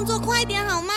动作快点好吗？